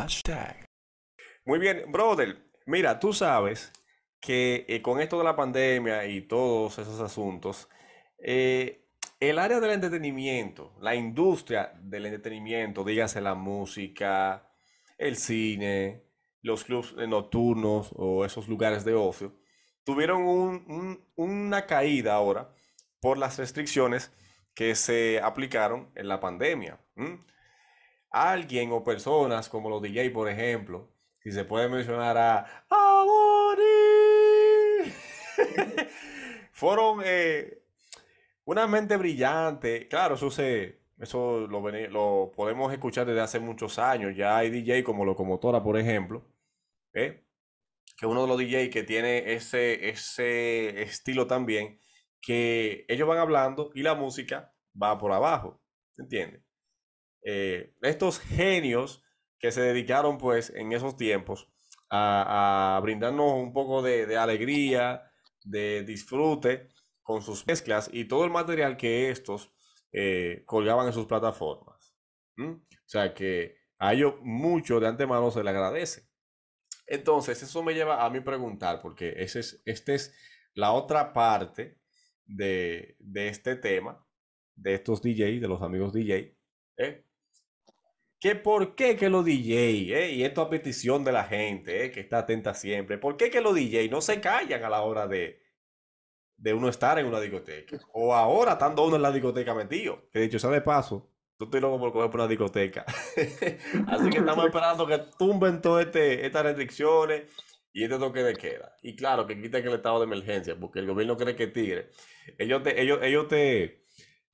Hashtag. Muy bien, brother. Mira, tú sabes que eh, con esto de la pandemia y todos esos asuntos, eh, el área del entretenimiento, la industria del entretenimiento, dígase la música, el cine, los clubes nocturnos o esos lugares de ocio, tuvieron un- un- una caída ahora por las restricciones que se aplicaron en la pandemia. Alguien o personas como los DJ, por ejemplo, si se puede mencionar a Amori, fueron eh, una mente brillante. Claro, eso se, eso lo podemos escuchar desde hace muchos años. Ya hay DJ como Locomotora, por ejemplo, ¿eh? que uno de los DJ que tiene ese, ese estilo también, que ellos van hablando y la música va por abajo, ¿entiendes? Eh, estos genios que se dedicaron pues en esos tiempos a, brindarnos un poco de, alegría, de disfrute con sus mezclas y todo el material que estos eh, colgaban en sus plataformas. O sea que a ellos mucho de antemano se le agradece. Entonces, eso me lleva a mí preguntar, porque es, esta es la otra parte de, de este tema, de estos DJ, de los amigos DJ, ¿eh? Que por qué que los DJ, ¿eh? Y esto a petición de la gente, ¿eh? Que está atenta siempre, ¿por qué que los DJ no se callan a la hora de, de uno estar en una discoteca? O ahora estando uno en la discoteca metido, que dicho sea de paso, yo estoy loco por coger por una discoteca. Así que estamos esperando que tumben todas este, estas restricciones y este toque de queda. Y claro, que quiten el estado de emergencia, porque el gobierno cree que tigre. Ellos te, ellos, ellos te,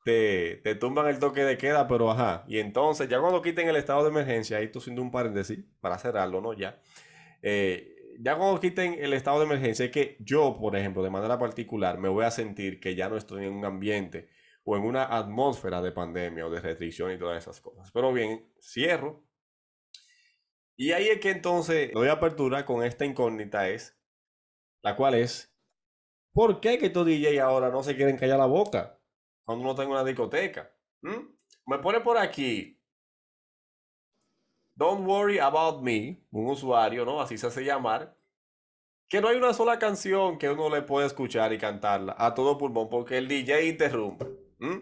te, te tumban el toque de queda, pero ajá. Y entonces, ya cuando quiten el estado de emergencia, ahí estoy haciendo un paréntesis para cerrarlo, ¿no? Ya. Eh, ya cuando quiten el estado de emergencia, es que yo, por ejemplo, de manera particular, me voy a sentir que ya no estoy en un ambiente o en una atmósfera de pandemia o de restricción y todas esas cosas. Pero bien, cierro. Y ahí es que entonces doy apertura con esta incógnita es, la cual es, ¿por qué que estos DJ ahora no se quieren callar la boca cuando uno está en una discoteca? ¿Mm? Me pone por aquí, Don't worry about me, un usuario, ¿no? Así se hace llamar, que no hay una sola canción que uno le pueda escuchar y cantarla a todo pulmón porque el DJ interrumpe. ¿Mm?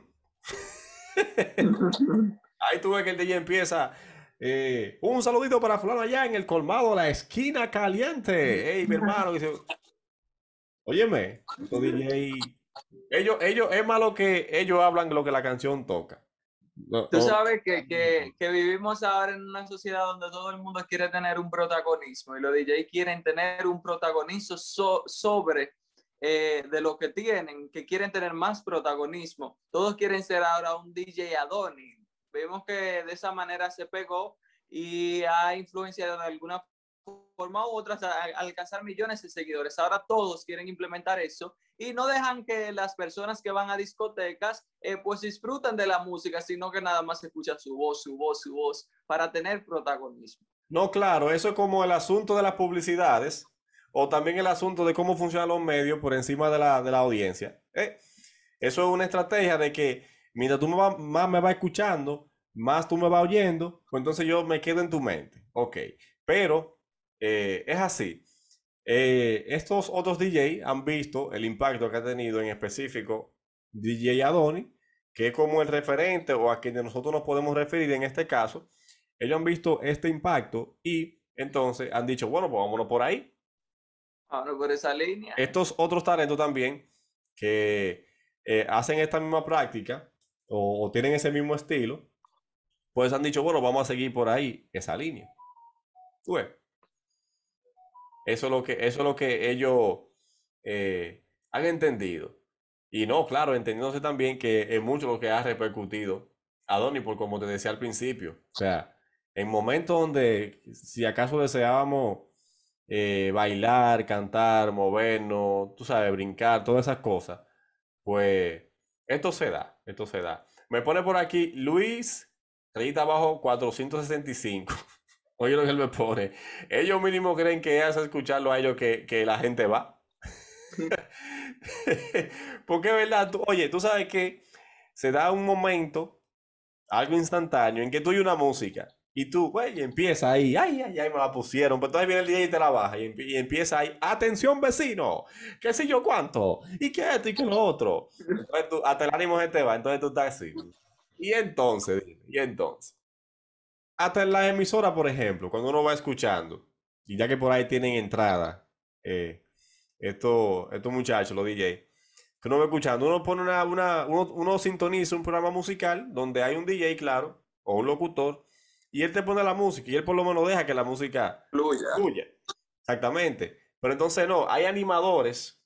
Ahí tú ves que el DJ empieza. eh, un saludito para fulano allá en el colmado, la esquina caliente. Ey, mi hermano. Dice, Óyeme, DJ, ellos, ellos, es malo que ellos hablan lo que la canción toca. No, Tú sabes que, que, que vivimos ahora en una sociedad donde todo el mundo quiere tener un protagonismo y los DJ quieren tener un protagonismo so- sobre eh, de lo que tienen, que quieren tener más protagonismo. Todos quieren ser ahora un DJ Adonis. Vemos que de esa manera se pegó y ha influenciado de alguna forma u otra alcanzar millones de seguidores. Ahora todos quieren implementar eso y no dejan que las personas que van a discotecas eh, pues disfruten de la música, sino que nada más escuchan su voz, su voz, su voz para tener protagonismo. No, claro, eso es como el asunto de las publicidades o también el asunto de cómo funcionan los medios por encima de la, de la audiencia. ¿eh? Eso es una estrategia de que mientras tú me va- más me vas escuchando, más tú me vas oyendo, pues entonces yo me quedo en tu mente. Ok, pero eh, es así. Eh, estos otros DJ han visto el impacto que ha tenido en específico DJ Adoni, que es como el referente o a quien nosotros nos podemos referir en este caso. Ellos han visto este impacto y entonces han dicho, bueno, pues vámonos por ahí. Ahora por esa línea. Estos otros talentos también que eh, hacen esta misma práctica o, o tienen ese mismo estilo, pues han dicho, bueno, vamos a seguir por ahí esa línea. Tú ves. Eso es lo que, eso es lo que ellos eh, han entendido. Y no, claro, entendiéndose también que es mucho lo que ha repercutido Adoni, por como te decía al principio. O sea, en momentos donde si acaso deseábamos eh, bailar, cantar, movernos, tú sabes, brincar, todas esas cosas, pues esto se da, esto se da. Me pone por aquí Luis, rayita abajo 465. Oye lo que él me pone. Ellos mínimo creen que hace escucharlo a ellos que, que la gente va. Porque es verdad, tú- oye, tú sabes que se da un momento, algo instantáneo, en que tú y una música Y tú, güey, y empieza ahí, ay, ay, ay, me la pusieron. Pero entonces viene el día y te la baja. Y, y, empieza ahí, atención vecino, qué sé yo cuánto, y qué esto y qué lo otro. Entonces tú, hasta el ánimo se te va, entonces tú estás así. Y entonces, y entonces, hasta en la emisora, por ejemplo, cuando uno va escuchando, y ya que por ahí tienen entrada, eh, estos, estos muchachos, los DJ, que uno va escuchando, uno pone una, una uno, uno sintoniza un programa musical donde hay un DJ, claro, o un locutor, y él te pone la música y él por lo menos deja que la música fluya. Exactamente. Pero entonces no, hay animadores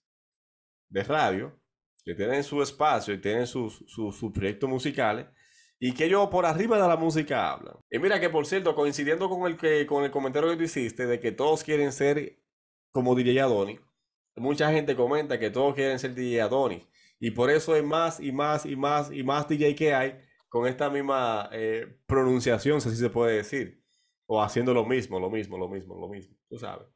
de radio que tienen su espacio y tienen sus, sus, proyectos musicales y que ellos por arriba de la música hablan. Y mira que por cierto, coincidiendo con el, que, con el comentario que tú hiciste de que todos quieren ser como DJ Adonis, mucha gente comenta que todos quieren ser DJ Adonis. Y por eso hay más y más y más y más DJ que hay con esta misma eh, pronunciación, si así se puede decir. O haciendo lo mismo, lo mismo, lo mismo, lo mismo. Tú sabes.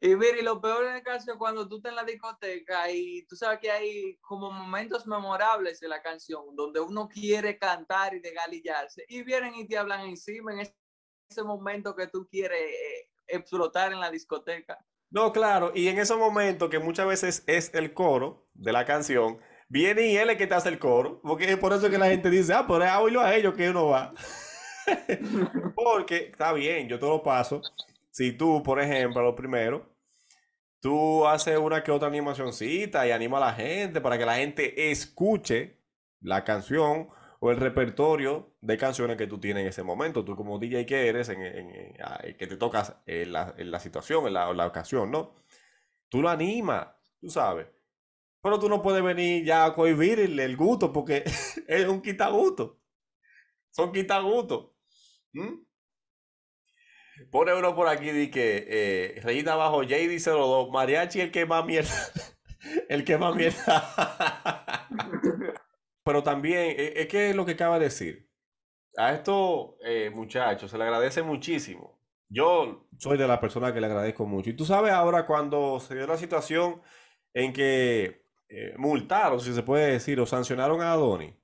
Y mira, y lo peor en el caso es cuando tú estás en la discoteca y tú sabes que hay como momentos memorables de la canción donde uno quiere cantar y degalillarse y vienen y te hablan encima en ese momento que tú quieres eh, explotar en la discoteca. No, claro, y en ese momento que muchas veces es el coro de la canción, viene y él es que te hace el coro, porque es por eso que la gente dice, ah, pero oírlo a ellos que uno va. porque está bien, yo te lo paso. Si tú, por ejemplo, lo primero, tú haces una que otra animacioncita y anima a la gente para que la gente escuche la canción o el repertorio de canciones que tú tienes en ese momento. Tú como DJ que eres, en, que te tocas en la, la situación, en la, la ocasión, ¿no? Tú lo animas, tú sabes. Pero tú no puedes venir ya a cohibir el, gusto porque es un quitagusto. Son quitagutos. ¿Mm? Pone uno por aquí de que eh, Reina Bajo JD02, Mariachi el que más mierda. el que más mierda. Pero también, eh, es que es lo que acaba de decir. A estos eh, muchachos se le agradece muchísimo. Yo soy de la persona que le agradezco mucho. Y tú sabes ahora cuando se dio la situación en que eh, multaron, si se puede decir, o sancionaron a Adoni.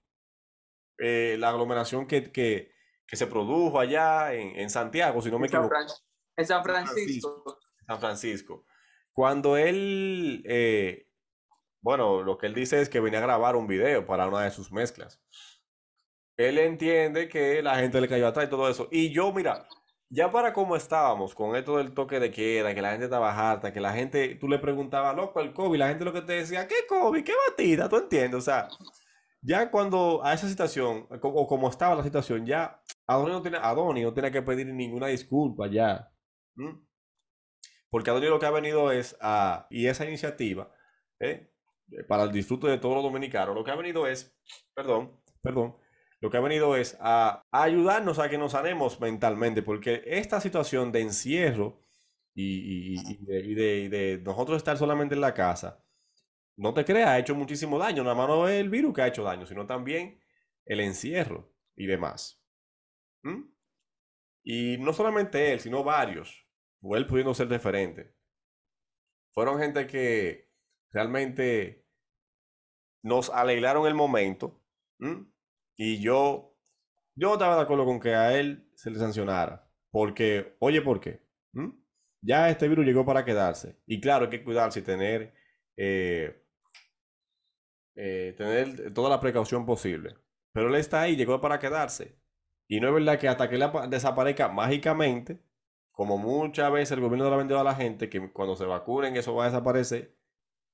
Eh, la aglomeración que, que, que, se produjo allá en, en, Santiago, si no me equivoco. En San Francisco. San Francisco. Cuando él, eh, bueno, lo que él dice es que venía a grabar un video para una de sus mezclas. Él entiende que la gente le cayó atrás y todo eso. Y yo, mira, ya para cómo estábamos con esto del toque de queda, que la gente estaba harta, que la gente, tú le preguntabas, loco, el COVID, la gente lo que te decía, ¿qué COVID? ¿Qué batida? ¿Tú entiendes? O sea, ya cuando a esa situación, o como estaba la situación, ya Adoni no tiene, Adoni no tiene que pedir ninguna disculpa ya. Porque Adoni lo que ha venido es a, y esa iniciativa, ¿eh? para el disfrute de todos los dominicanos, lo que ha venido es, perdón, perdón, lo que ha venido es a, ayudarnos a que nos sanemos mentalmente, porque esta situación de encierro y, de, nosotros estar solamente en la casa, no te creas, ha hecho muchísimo daño. Nada más no es el virus que ha hecho daño, sino también el encierro y demás. ¿Mm? Y no solamente él, sino varios, o él pudiendo ser diferente. Fueron gente que realmente nos alegraron el momento. Y yo, yo estaba de acuerdo con que a él se le sancionara. Porque, oye, ¿por qué? Ya este virus llegó para quedarse. Y claro, hay que cuidarse y tener, eh, eh, tener toda la precaución posible. Pero él está ahí, llegó para quedarse. Y no es verdad que hasta que desaparezca mágicamente, como muchas veces el gobierno le ha vendido a la gente, que cuando se vacunen eso va a desaparecer.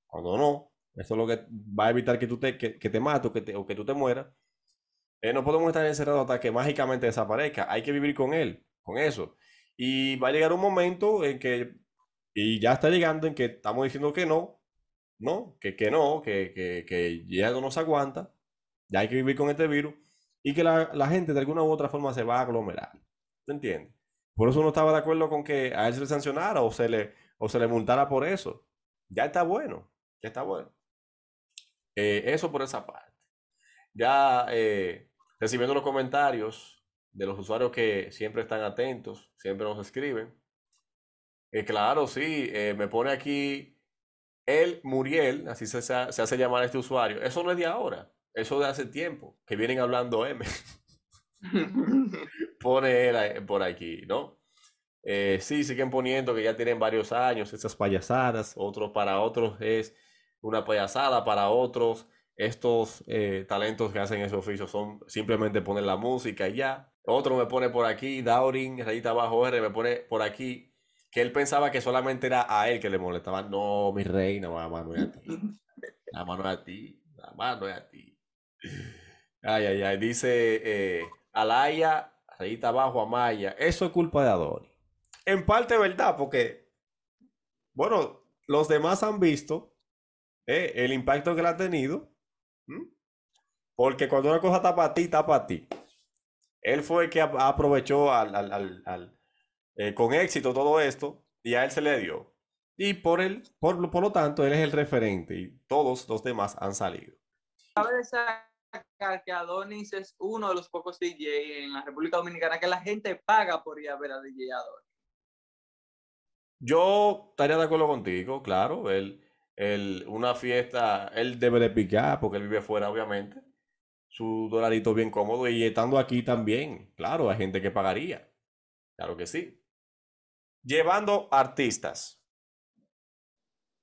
Cuando no, eso es lo que va a evitar que tú te, que, te mates que, te, o que tú te mueras. Eh, no podemos estar encerrados hasta que mágicamente desaparezca. Hay que vivir con él, con eso. Y va a llegar un momento en que, y ya está llegando, en que estamos diciendo que no, ¿no? Que, que no, que, que, que ya no nos aguanta, ya hay que vivir con este virus, y que la, la gente de alguna u otra forma se va a aglomerar. ¿Te entiendes? Por eso no estaba de acuerdo con que a él se le sancionara o se le, o se le multara por eso. Ya está bueno, ya está bueno. Eh, eso por esa parte. Ya eh, recibiendo los comentarios de los usuarios que siempre están atentos, siempre nos escriben. Eh, claro, sí, me pone aquí el Muriel, así se, se, hace llamar este usuario. Eso no es de ahora, eso de hace tiempo, que vienen hablando M. pone él por aquí, ¿no? Eh, sí, siguen poniendo que ya tienen varios años esas payasadas, otros para otros es una payasada, para otros estos eh, talentos que hacen ese oficio son simplemente poner la música y ya. Otro me pone por aquí, Daurin, rayita abajo R, me pone por aquí, que él pensaba que solamente era a él que le molestaba. No, mi reina, mamá, no es a ti. La mano es a ti, la mano es a ti. Ay, ay, ay, dice eh, Alaya, rayita abajo, Amaya. Eso es culpa de Adoni en parte verdad, porque, bueno, los demás han visto eh, el impacto que le ha tenido. Porque cuando una cosa está para ti, está para ti. Él fue el que aprovechó al, eh, con éxito todo esto y a él se le dio. Y por, él, por, lo tanto, él es el referente y todos los demás han salido. Cabe sacar que Adonis es uno de los pocos DJ en la República Dominicana que la gente paga por ir a ver a DJ Adonis. Yo estaría de acuerdo contigo, claro. Él, una fiesta, él debe de picar porque él vive fuera, obviamente. Su dolarito bien cómodo y estando aquí también, claro, hay gente que pagaría. Claro que sí. Llevando artistas.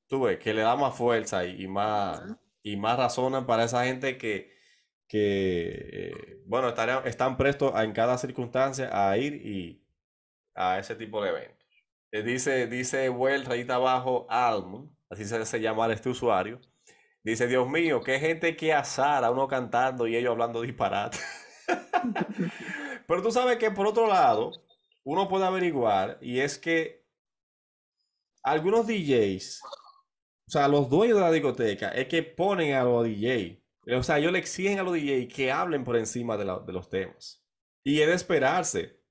Tú ves, que le da más fuerza y, más, y más razones para esa gente que, que eh, bueno, están prestos en cada circunstancia a ir y a ese tipo de eventos. Eh, dice, dice Well, rayita abajo, Alm, así se hace llamar este usuario. Dice, Dios mío, qué gente que azar a uno cantando y ellos hablando disparate. Pero tú sabes que por otro lado, uno puede averiguar y es que algunos DJs, o sea, los dueños de la discoteca, es que ponen a los DJs, o sea, ellos le exigen a los DJs que hablen por encima de, los temas. Y es de esperarse.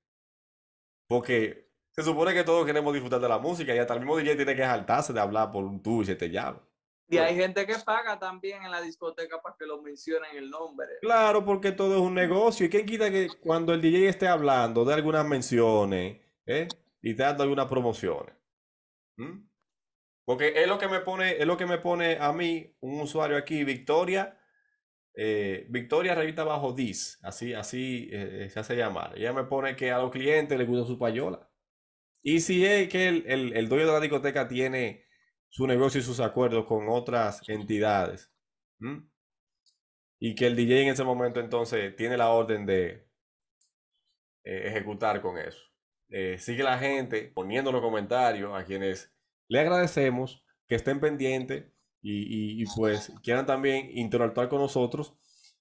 Porque se supone que todos queremos disfrutar de la música y hasta el mismo DJ tiene que saltarse de hablar por un tubo y te llama. Y hay gente que paga también en la discoteca para que lo mencionen el nombre. Claro, porque todo es un negocio. ¿Y quién quita que cuando el DJ esté hablando de algunas menciones ¿eh? y dando algunas promociones? ¿Mm? Porque es lo que me pone, es lo que me pone a mí, un usuario aquí, Victoria, eh, Victoria Revista Bajo Dis, así, así eh, se hace llamar. Ella me pone que a los clientes les gusta su payola. Y si es que el, dueño de la discoteca tiene su negocio y sus acuerdos con otras entidades, y que el DJ en ese momento entonces tiene la orden de eh, ejecutar con eso. Eh, sigue la gente poniendo los comentarios a quienes le agradecemos que estén pendientes y, pues quieran también interactuar con nosotros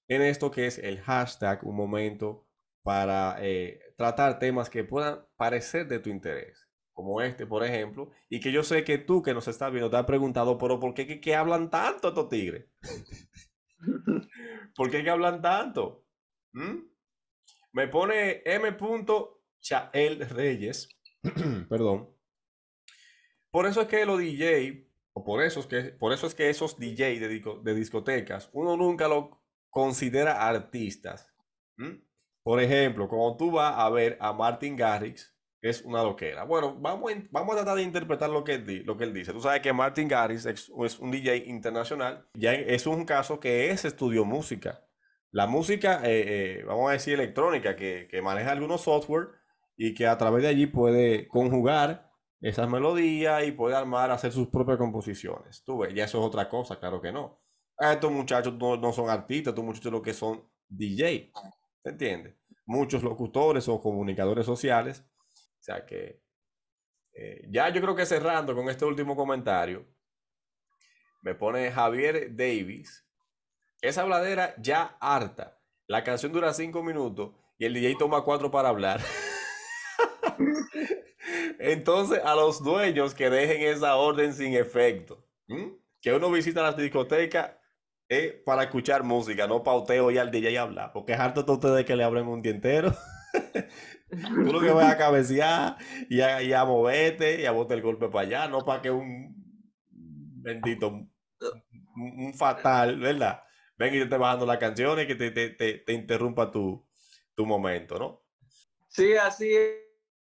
en esto que es el hashtag un momento para eh, tratar temas que puedan parecer de tu interés, como este, por ejemplo, y que yo sé que tú que nos estás viendo te has preguntado, pero ¿por qué que, hablan tanto estos tigres? ¿Por qué que hablan tanto? ¿Mm? Me pone M. Chael Reyes, perdón. Por eso es que los DJ, o por eso es que, por eso es que esos DJ de, discotecas, uno nunca lo considera artistas. Por ejemplo, cuando tú vas a ver a Martin Garrix, es una loquera. Bueno, vamos, vamos a tratar de interpretar lo que, él, lo que él dice. Tú sabes que Martin Garrix es, un DJ internacional. Ya es un caso que es estudió música. La música, eh, eh, vamos a decir electrónica, que, maneja algunos software y que a través de allí puede conjugar esas melodías y puede armar, hacer sus propias composiciones. Tú ves, ya eso es otra cosa, claro que no. Estos muchachos no, no son artistas, estos muchachos lo que son DJ. ¿Se entiende? Muchos locutores o comunicadores sociales. Sea que eh, ya yo creo que cerrando con este último comentario, me pone Javier Davis. Esa habladera ya harta. La canción dura cinco minutos y el DJ toma cuatro para hablar. Entonces, a los dueños que dejen esa orden sin efecto, que uno visita la discoteca es para escuchar música, no pauteo y al DJ hablar, porque es harto de ustedes que le hablen un día entero. Tú lo que vas a cabecear y a, moverte y a botar el golpe para allá, no para que un bendito, un, fatal, ¿verdad? Venga y te esté bajando las canciones que te, te, te, interrumpa tu, tu, momento, ¿no? Sí, así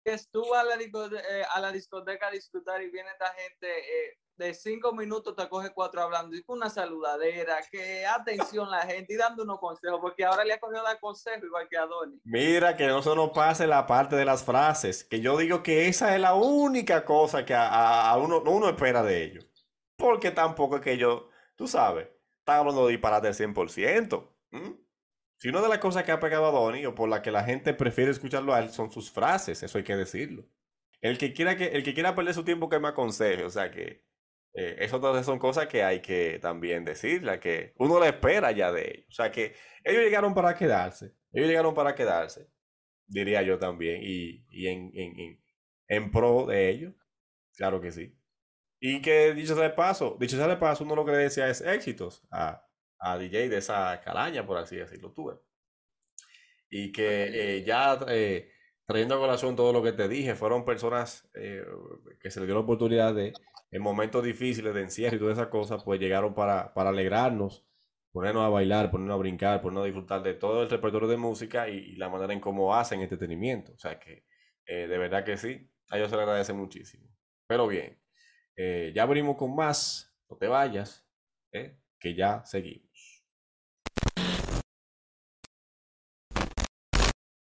es. Tú vas a la, discoteca, eh, a, la discoteca a disfrutar y viene esta gente eh, de cinco minutos te coge cuatro hablando y con una saludadera, que atención la gente y dando unos consejos, porque ahora le ha cogido dar consejos igual que a Donny. Mira, que no se nos pase la parte de las frases, que yo digo que esa es la única cosa que a, a uno, uno espera de ellos. Porque tampoco es que yo, tú sabes, está hablando de disparate al 100%. Si una de las cosas que ha pegado a Donny o por la que la gente prefiere escucharlo a él son sus frases, eso hay que decirlo. El que quiera, que, el que quiera perder su tiempo que me aconseje, o sea que eh, eso todas son cosas que hay que también decirle, que uno le espera ya de ellos. O sea que ellos llegaron para quedarse, ellos llegaron para quedarse, diría yo también, y, y en, en, en, pro de ellos, claro que sí. Y que dicho sea de paso, dicho sea de paso, uno lo que le decía es éxitos a, a DJ de esa calaña, por así decirlo, tuve. Y que eh, ya eh, trayendo a colación todo lo que te dije, fueron personas que se les dio la oportunidad de en momentos difíciles de encierro y todas esas cosas, pues llegaron para, para alegrarnos, ponernos a bailar, ponernos a brincar, ponernos a disfrutar de todo el repertorio de música y, la manera en cómo hacen entretenimiento. O sea que eh, de verdad que sí, a ellos se les agradece muchísimo. Pero bien, eh, ya venimos con más, no te vayas, eh, que ya seguimos.